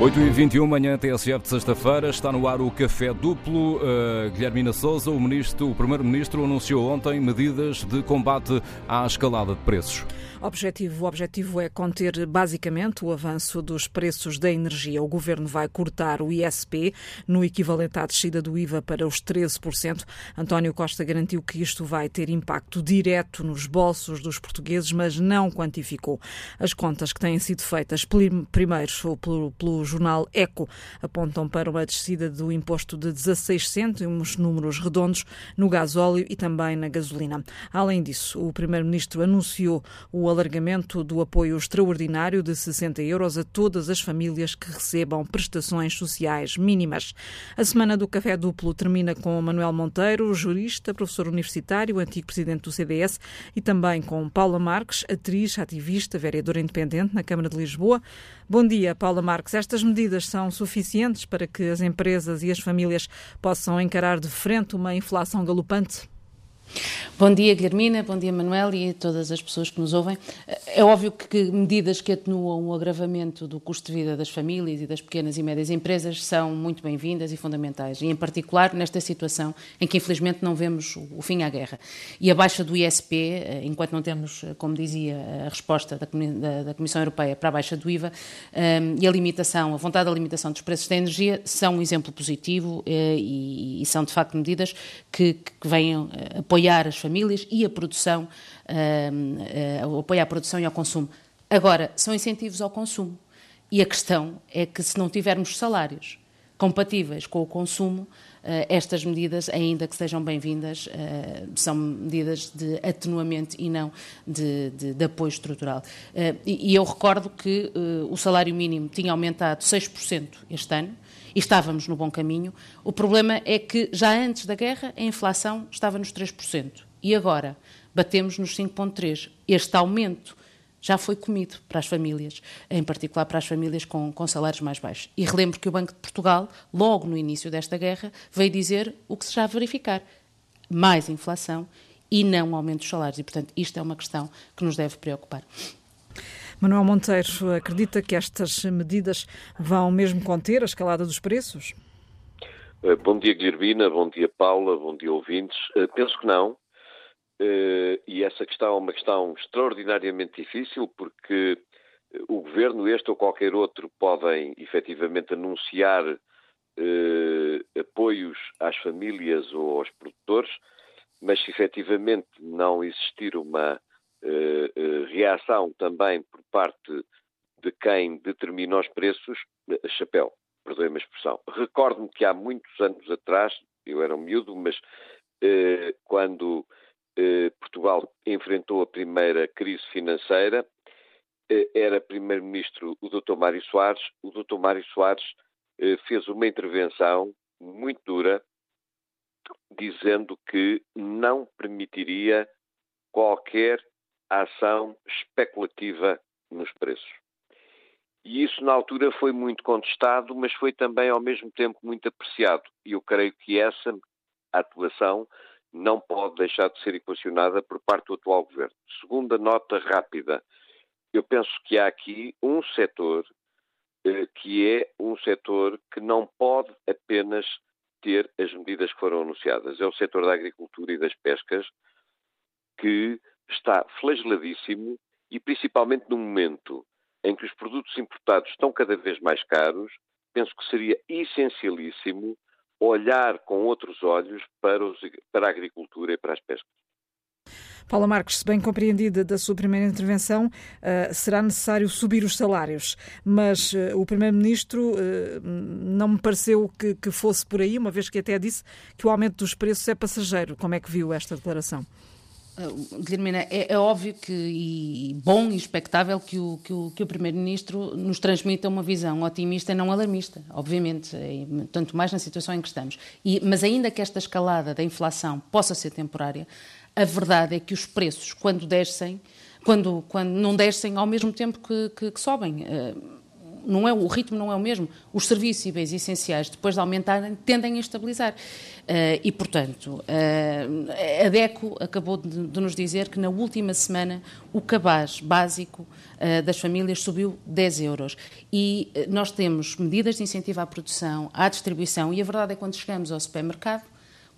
8h21, manhã TSF de sexta-feira, está no ar o Café Duplo. Uh, Guilhermina Souza, o, ministro, o Primeiro-Ministro, anunciou ontem medidas de combate à escalada de preços. Objetivo, o objetivo é conter basicamente o avanço dos preços da energia. O governo vai cortar o ISP no equivalente à descida do IVA para os 13%. António Costa garantiu que isto vai ter impacto direto nos bolsos dos portugueses, mas não quantificou. As contas que têm sido feitas primeiro pelo, pelo jornal Eco apontam para uma descida do imposto de 16 cêntimos, números redondos, no gasóleo e também na gasolina. Além disso, o primeiro-ministro anunciou o alargamento do apoio extraordinário de 60 euros a todas as famílias que recebam prestações sociais mínimas. A semana do Café Duplo termina com Manuel Monteiro, jurista, professor universitário, antigo presidente do CDS, e também com Paula Marques, atriz, ativista, vereadora independente na Câmara de Lisboa. Bom dia, Paula Marques. Estas medidas são suficientes para que as empresas e as famílias possam encarar de frente uma inflação galopante? Bom dia, Guilhermina, bom dia, Manuel e a todas as pessoas que nos ouvem. É óbvio que medidas que atenuam o agravamento do custo de vida das famílias e das pequenas e médias empresas são muito bem-vindas e fundamentais, e em particular nesta situação em que infelizmente não vemos o fim à guerra. E a baixa do ISP, eh, enquanto não temos, eh, como dizia, a resposta da Comissão Europeia para a baixa do IVA, eh, e a limitação, a vontade da limitação dos preços da energia, são um exemplo positivo e são de facto medidas que, que vêm apoiar apoiar as famílias e a produção, uh, uh, apoiar a produção e ao consumo. Agora, são incentivos ao consumo. E a questão é que se não tivermos salários compatíveis com o consumo, uh, estas medidas, ainda que sejam bem-vindas, uh, são medidas de atenuamento e não de, de, de apoio estrutural. E, eu recordo que o salário mínimo tinha aumentado 6% este ano, e estávamos no bom caminho. O problema é que já antes da guerra a inflação estava nos 3% e agora batemos nos 5,3%. Este aumento já foi comido para as famílias, em particular para as famílias com, com, salários mais baixos. E relembro que o Banco de Portugal, logo no início desta guerra, veio dizer o que se já verificar: mais inflação e não aumento dos salários. E, portanto, isto é uma questão que nos deve preocupar. Manuel Monteiro acredita que estas medidas vão mesmo conter a escalada dos preços? Eh, bom dia, Guilhermina. Bom dia, Paula. Bom dia, ouvintes. Eh, penso que não. Eh, e essa questão é uma questão extraordinariamente difícil, porque o governo, este ou qualquer outro, podem efetivamente anunciar apoios às famílias ou aos produtores, mas se efetivamente não existir uma reação também por parte de quem determina os preços, eh, chapéu, perdoe-me a expressão. Recordo-me que há muitos anos atrás, eu era um miúdo, mas quando Portugal enfrentou a primeira crise financeira, era primeiro-ministro o Dr. Mário Soares. O Dr. Mário Soares fez uma intervenção muito dura, dizendo que não permitiria qualquer a ação especulativa nos preços. E isso, na altura, foi muito contestado, mas foi também, ao mesmo tempo, muito apreciado. E eu creio que essa atuação não pode deixar de ser equacionada por parte do atual governo. Segunda nota rápida. Eu penso que há aqui um setor eh, que é um setor que não pode apenas ter as medidas que foram anunciadas. É o setor da agricultura e das pescas, que está flageladíssimo e principalmente no momento em que os produtos importados estão cada vez mais caros, penso que seria essencialíssimo olhar com outros olhos para, os, para a agricultura e para as pescas. Paula Marques, se bem compreendida da sua primeira intervenção, uh, será necessário subir os salários, mas uh, o Primeiro-Ministro uh, não me pareceu que, que, fosse por aí, uma vez que até disse que o aumento dos preços é passageiro. Como é que viu esta declaração? Guilhermina, é, é, óbvio que, e bom e expectável que o, que o, que o Primeiro-Ministro nos transmita uma visão otimista e não alarmista, obviamente, tanto mais na situação em que estamos. E, mas ainda que esta escalada da inflação possa ser temporária, a verdade é que os preços, quando descem, quando, quando não descem ao mesmo tempo que, que, que sobem. Uh, não é, o ritmo não é o mesmo. Os serviços e bens essenciais, depois de aumentarem, tendem a estabilizar. Uh, e, portanto, uh, a DECO acabou de, de, nos dizer que na última semana o cabaz básico uh, das famílias subiu 10 euros. E nós temos medidas de incentivo à produção, à distribuição, e a verdade é que quando chegamos ao supermercado,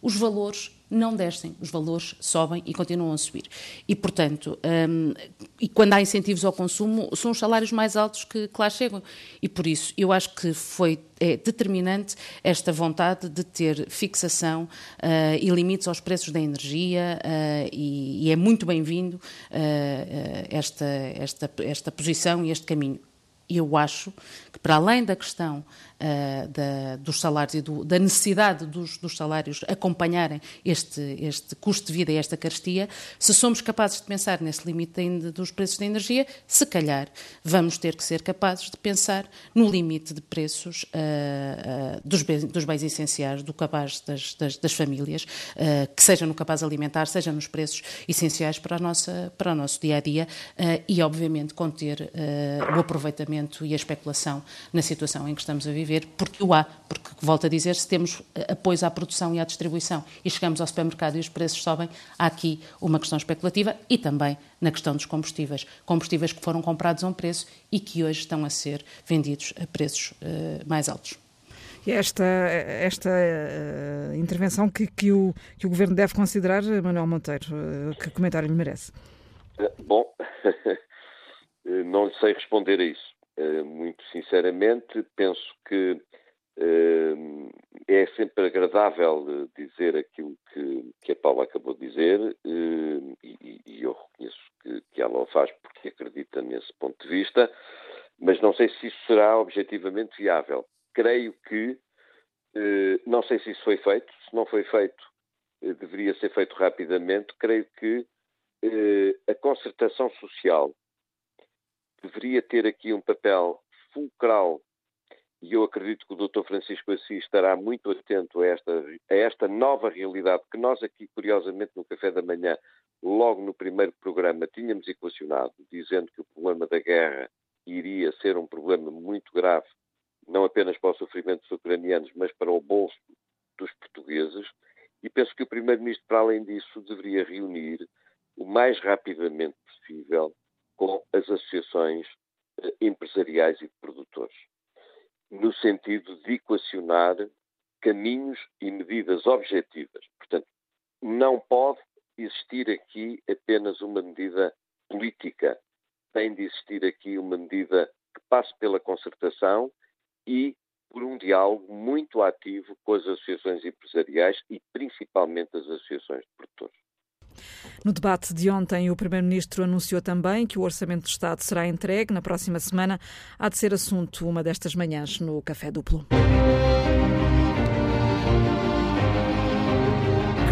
os valores não descem, os valores sobem e continuam a subir. E, portanto, um, e quando há incentivos ao consumo, são os salários mais altos que, que lá chegam. E por isso, eu acho que foi é determinante esta vontade de ter fixação uh, e limites aos preços da energia uh, e, e, é muito bem-vindo uh, esta, esta, esta posição e este caminho. Eu acho que, para além da questão uh, da, dos salários e do, da necessidade dos, dos, salários acompanharem este, este custo de vida e esta carestia, se somos capazes de pensar nesse limite de, dos preços da energia, se calhar vamos ter que ser capazes de pensar no limite de preços uh, uh, dos, bens, dos, bens, essenciais, do cabaz das, das, das famílias, que seja no cabaz alimentar, seja nos preços essenciais para, nossa, para o nosso dia a dia e, obviamente, conter o aproveitamento e a especulação na situação em que estamos a viver porque o há, porque, volto a dizer, se temos apoios à produção e à distribuição e chegamos ao supermercado e os preços sobem, há aqui uma questão especulativa e também na questão dos combustíveis. Combustíveis que foram comprados a um preço e que hoje estão a ser vendidos a preços uh, mais altos. E esta, esta uh, intervenção que, que, o, que o Governo deve considerar, Manuel Monteiro, uh, que comentário lhe merece? Bom, não sei responder a isso. Eh, muito sinceramente, penso que eh, é sempre agradável dizer aquilo que, que a Paula acabou de dizer eh, e, e eu reconheço que, que, ela o faz porque acredita nesse ponto de vista, mas não sei se isso será objetivamente viável. Creio que, não sei se isso foi feito, se não foi feito, deveria ser feito rapidamente. Creio que a concertação social deveria ter aqui um papel fulcral e eu acredito que o Dr. Francisco Assis estará muito atento a esta, a esta nova realidade que nós aqui, curiosamente, no Café da Manhã, logo no primeiro programa, tínhamos equacionado, dizendo que o problema da guerra iria ser um problema muito grave, não apenas para o sofrimento dos ucranianos, mas para o bolso dos portugueses. E penso que o Primeiro-Ministro, para além disso, deveria reunir o mais rapidamente possível com as associações eh, empresariais e de produtores, no sentido de equacionar caminhos e medidas objetivas. Portanto, não pode existir aqui apenas uma medida política, tem de existir aqui uma medida que passe pela concertação e por um diálogo muito ativo com as associações empresariais e principalmente as associações de produtores. No debate de ontem, o Primeiro-Ministro anunciou também que o Orçamento do Estado será entregue na próxima semana. Há de ser assunto uma destas manhãs no Café Duplo.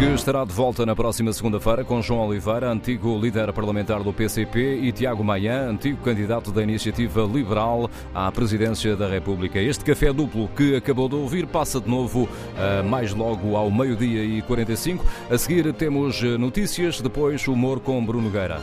Que estará de volta na próxima segunda-feira com João Oliveira, antigo líder parlamentar do PCP, e Tiago Maia, antigo candidato da Iniciativa Liberal à presidência da República. Este café duplo que acabou de ouvir passa de novo uh, mais logo ao meio-dia e 45. A seguir temos notícias, depois humor com Bruno Gueira.